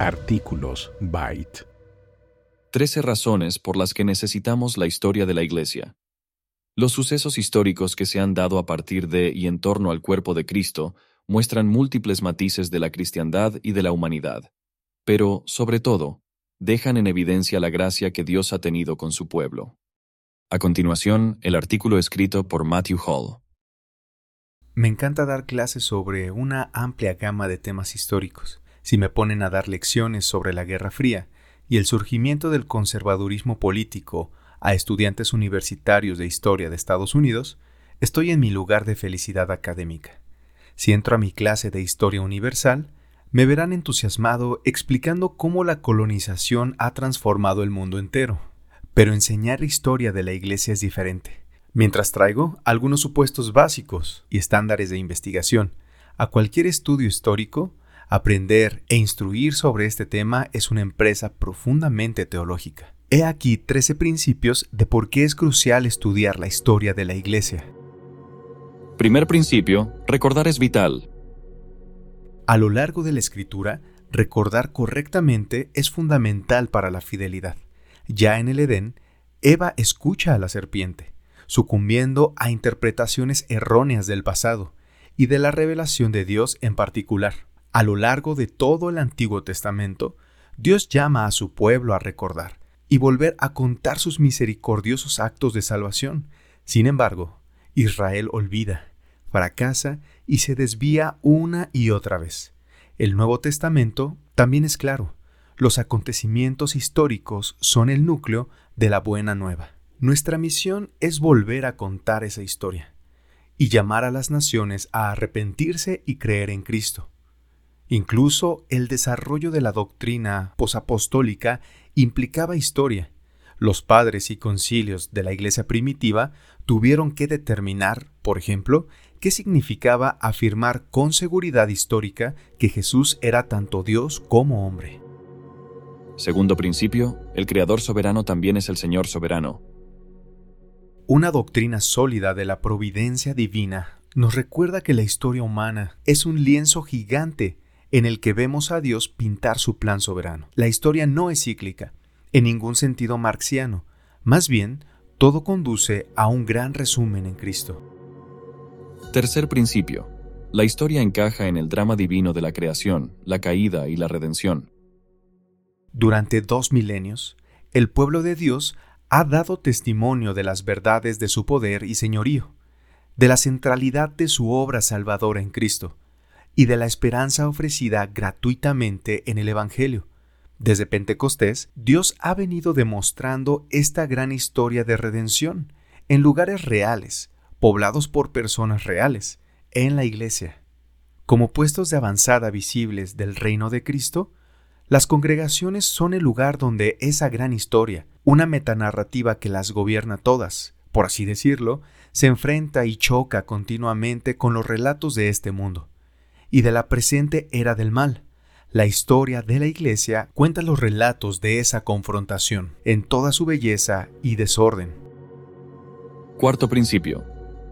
Artículos Byte. Trece razones por las que necesitamos la historia de la Iglesia. Los sucesos históricos que se han dado a partir de y en torno al cuerpo de Cristo muestran múltiples matices de la cristiandad y de la humanidad, pero, sobre todo, dejan en evidencia la gracia que Dios ha tenido con su pueblo. A continuación, el artículo escrito por Matthew Hall. Me encanta dar clases sobre una amplia gama de temas históricos. Si me ponen a dar lecciones sobre la Guerra Fría y el surgimiento del conservadurismo político a estudiantes universitarios de historia de Estados Unidos, estoy en mi lugar de felicidad académica. Si entro a mi clase de historia universal, me verán entusiasmado explicando cómo la colonización ha transformado el mundo entero. Pero enseñar historia de la Iglesia es diferente. Mientras traigo algunos supuestos básicos y estándares de investigación a cualquier estudio histórico, aprender e instruir sobre este tema es una empresa profundamente teológica. He aquí 13 principios de por qué es crucial estudiar la historia de la Iglesia. Primer principio, recordar es vital. A lo largo de la escritura, recordar correctamente es fundamental para la fidelidad. Ya en el Edén, Eva escucha a la serpiente, sucumbiendo a interpretaciones erróneas del pasado y de la revelación de Dios en particular. A lo largo de todo el Antiguo Testamento, Dios llama a su pueblo a recordar, y volver a contar sus misericordiosos actos de salvación. Sin embargo, Israel olvida, fracasa y se desvía una y otra vez. El Nuevo Testamento también es claro. Los acontecimientos históricos son el núcleo de la buena nueva. Nuestra misión es volver a contar esa historia y llamar a las naciones a arrepentirse y creer en Cristo. Incluso el desarrollo de la doctrina posapostólica implicaba historia. Los padres y concilios de la Iglesia primitiva tuvieron que determinar, por ejemplo, qué significaba afirmar con seguridad histórica que Jesús era tanto Dios como hombre. Segundo principio, el Creador soberano también es el Señor soberano. Una doctrina sólida de la providencia divina nos recuerda que la historia humana es un lienzo gigante en el que vemos a Dios pintar su plan soberano. La historia no es cíclica, en ningún sentido marxiano, más bien, todo conduce a un gran resumen en Cristo. Tercer principio. La historia encaja en el drama divino de la creación, la caída y la redención. Durante dos milenios, el pueblo de Dios ha dado testimonio de las verdades de su poder y señorío, de la centralidad de su obra salvadora en Cristo, y de la esperanza ofrecida gratuitamente en el Evangelio. Desde Pentecostés, Dios ha venido demostrando esta gran historia de redención en lugares reales, poblados por personas reales, en la Iglesia. Como puestos de avanzada visibles del reino de Cristo, las congregaciones son el lugar donde esa gran historia, una metanarrativa que las gobierna todas, por así decirlo, se enfrenta y choca continuamente con los relatos de este mundo y de la presente era del mal. La historia de la Iglesia cuenta los relatos de esa confrontación, en toda su belleza y desorden. Cuarto principio.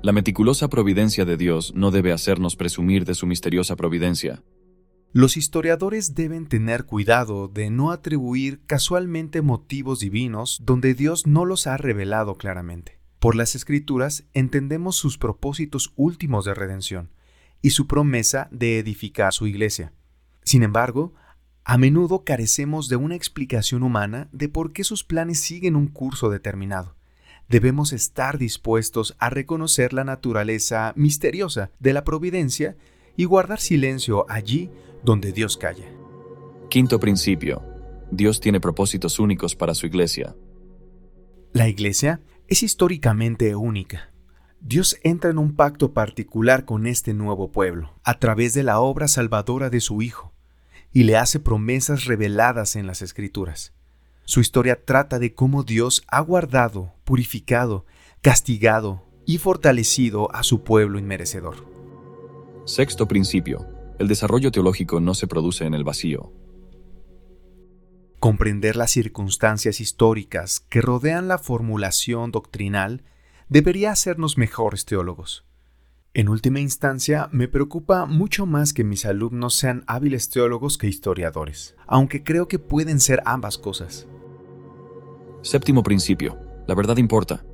La meticulosa providencia de Dios no debe hacernos presumir de su misteriosa providencia. Los historiadores deben tener cuidado de no atribuir casualmente motivos divinos donde Dios no los ha revelado claramente. Por las escrituras entendemos sus propósitos últimos de redención, y su promesa de edificar su iglesia. Sin embargo, a menudo carecemos de una explicación humana de por qué sus planes siguen un curso determinado. Debemos estar dispuestos a reconocer la naturaleza misteriosa de la providencia y guardar silencio allí donde Dios calla. Quinto principio. Dios tiene propósitos únicos para su iglesia. La iglesia es históricamente única. Dios entra en un pacto particular con este nuevo pueblo, a través de la obra salvadora de su Hijo, y le hace promesas reveladas en las Escrituras. Su historia trata de cómo Dios ha guardado, purificado, castigado y fortalecido a su pueblo inmerecedor. Sexto principio. El desarrollo teológico no se produce en el vacío. Comprender las circunstancias históricas que rodean la formulación doctrinal debería hacernos mejores teólogos. En última instancia, me preocupa mucho más que mis alumnos sean hábiles teólogos que historiadores, aunque creo que pueden ser ambas cosas. Séptimo principio. La verdad importa.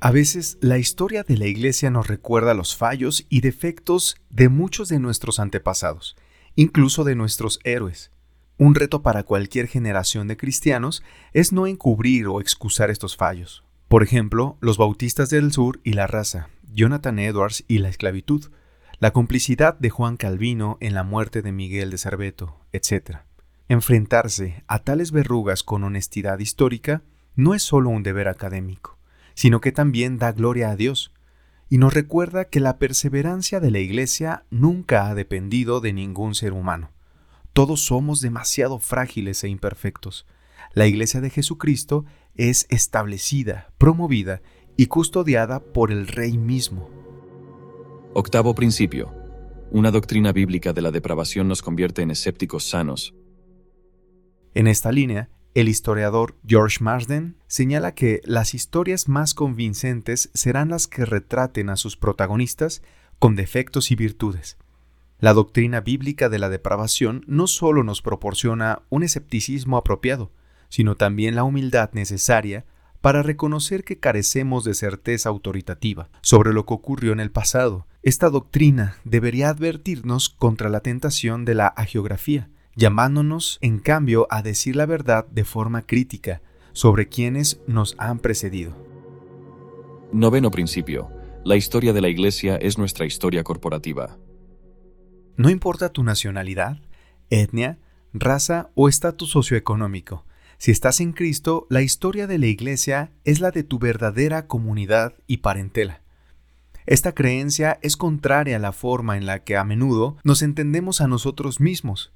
A veces la historia de la Iglesia nos recuerda los fallos y defectos de muchos de nuestros antepasados, incluso de nuestros héroes. Un reto para cualquier generación de cristianos es no encubrir o excusar estos fallos. Por ejemplo, los bautistas del sur y la raza, Jonathan Edwards y la esclavitud, la complicidad de Juan Calvino en la muerte de Miguel de Cerveto, etc. Enfrentarse a tales verrugas con honestidad histórica no es solo un deber académico, sino que también da gloria a Dios, y nos recuerda que la perseverancia de la Iglesia nunca ha dependido de ningún ser humano. Todos somos demasiado frágiles e imperfectos. La Iglesia de Jesucristo es establecida, promovida y custodiada por el Rey mismo. Octavo principio. Una doctrina bíblica de la depravación nos convierte en escépticos sanos, en esta línea, el historiador George Marsden señala que las historias más convincentes serán las que retraten a sus protagonistas con defectos y virtudes. La doctrina bíblica de la depravación no solo nos proporciona un escepticismo apropiado, sino también la humildad necesaria para reconocer que carecemos de certeza autoritativa sobre lo que ocurrió en el pasado. Esta doctrina debería advertirnos contra la tentación de la agiografía, llamándonos, en cambio, a decir la verdad de forma crítica sobre quienes nos han precedido. Noveno principio. La historia de la Iglesia es nuestra historia corporativa. No importa tu nacionalidad, etnia, raza o estatus socioeconómico. Si estás en Cristo, la historia de la Iglesia es la de tu verdadera comunidad y parentela. Esta creencia es contraria a la forma en la que a menudo nos entendemos a nosotros mismos.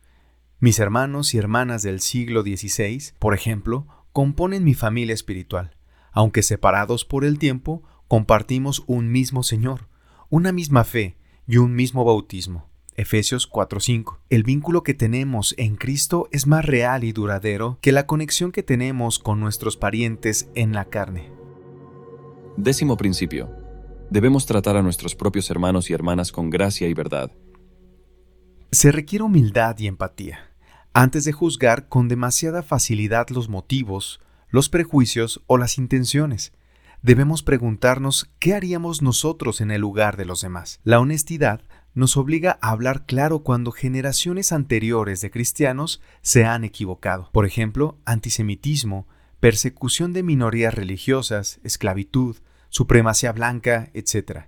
Mis hermanos y hermanas del siglo XVI, por ejemplo, componen mi familia espiritual. Aunque separados por el tiempo, compartimos un mismo Señor, una misma fe y un mismo bautismo. Efesios 4:5. El vínculo que tenemos en Cristo es más real y duradero que la conexión que tenemos con nuestros parientes en la carne. Décimo principio. Debemos tratar a nuestros propios hermanos y hermanas con gracia y verdad. Se requiere humildad y empatía antes de juzgar con demasiada facilidad los motivos, los prejuicios o las intenciones. Debemos preguntarnos qué haríamos nosotros en el lugar de los demás. La honestidad nos obliga a hablar claro cuando generaciones anteriores de cristianos se han equivocado. Por ejemplo, antisemitismo, persecución de minorías religiosas, esclavitud, supremacía blanca, etc.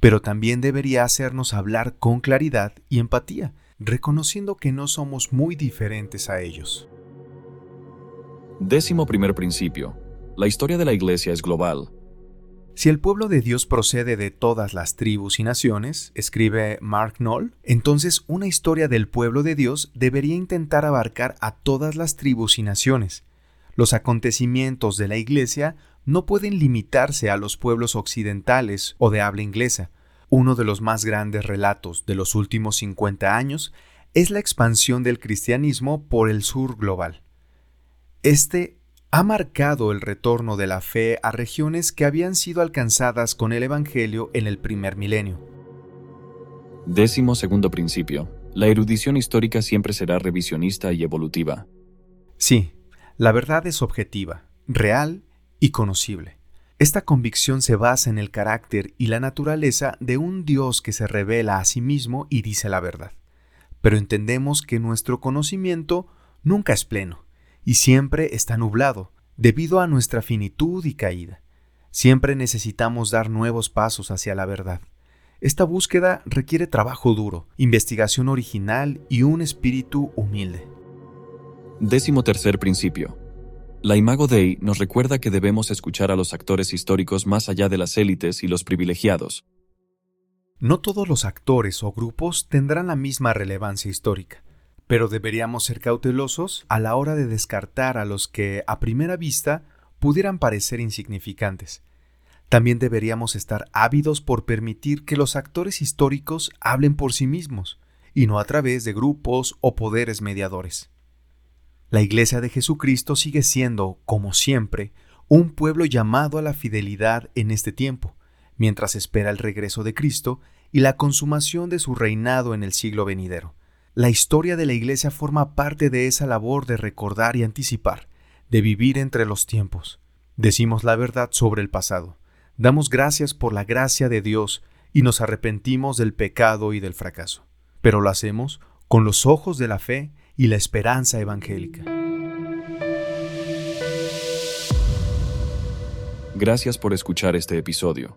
Pero también debería hacernos hablar con claridad y empatía, reconociendo que no somos muy diferentes a ellos. Décimo primer principio. La historia de la Iglesia es global. Si el pueblo de Dios procede de todas las tribus y naciones, escribe Mark Knoll, entonces una historia del pueblo de Dios debería intentar abarcar a todas las tribus y naciones. Los acontecimientos de la Iglesia no pueden limitarse a los pueblos occidentales o de habla inglesa, uno de los más grandes relatos de los últimos 50 años es la expansión del cristianismo por el sur global. Este ha marcado el retorno de la fe a regiones que habían sido alcanzadas con el Evangelio en el primer milenio. Décimo segundo principio. La erudición histórica siempre será revisionista y evolutiva. Sí, la verdad es objetiva, real y conocible. Esta convicción se basa en el carácter y la naturaleza de un Dios que se revela a sí mismo y dice la verdad. Pero entendemos que nuestro conocimiento nunca es pleno y siempre está nublado debido a nuestra finitud y caída. Siempre necesitamos dar nuevos pasos hacia la verdad. Esta búsqueda requiere trabajo duro, investigación original y un espíritu humilde. Décimo tercer principio. La Imago Dei nos recuerda que debemos escuchar a los actores históricos más allá de las élites y los privilegiados. No todos los actores o grupos tendrán la misma relevancia histórica, pero deberíamos ser cautelosos a la hora de descartar a los que, a primera vista, pudieran parecer insignificantes. También deberíamos estar ávidos por permitir que los actores históricos hablen por sí mismos, y no a través de grupos o poderes mediadores. La Iglesia de Jesucristo sigue siendo, como siempre, un pueblo llamado a la fidelidad en este tiempo, mientras espera el regreso de Cristo y la consumación de su reinado en el siglo venidero. La historia de la Iglesia forma parte de esa labor de recordar y anticipar, de vivir entre los tiempos. Decimos la verdad sobre el pasado, damos gracias por la gracia de Dios y nos arrepentimos del pecado y del fracaso. Pero lo hacemos con los ojos de la fe y la esperanza evangélica. Gracias por escuchar este episodio.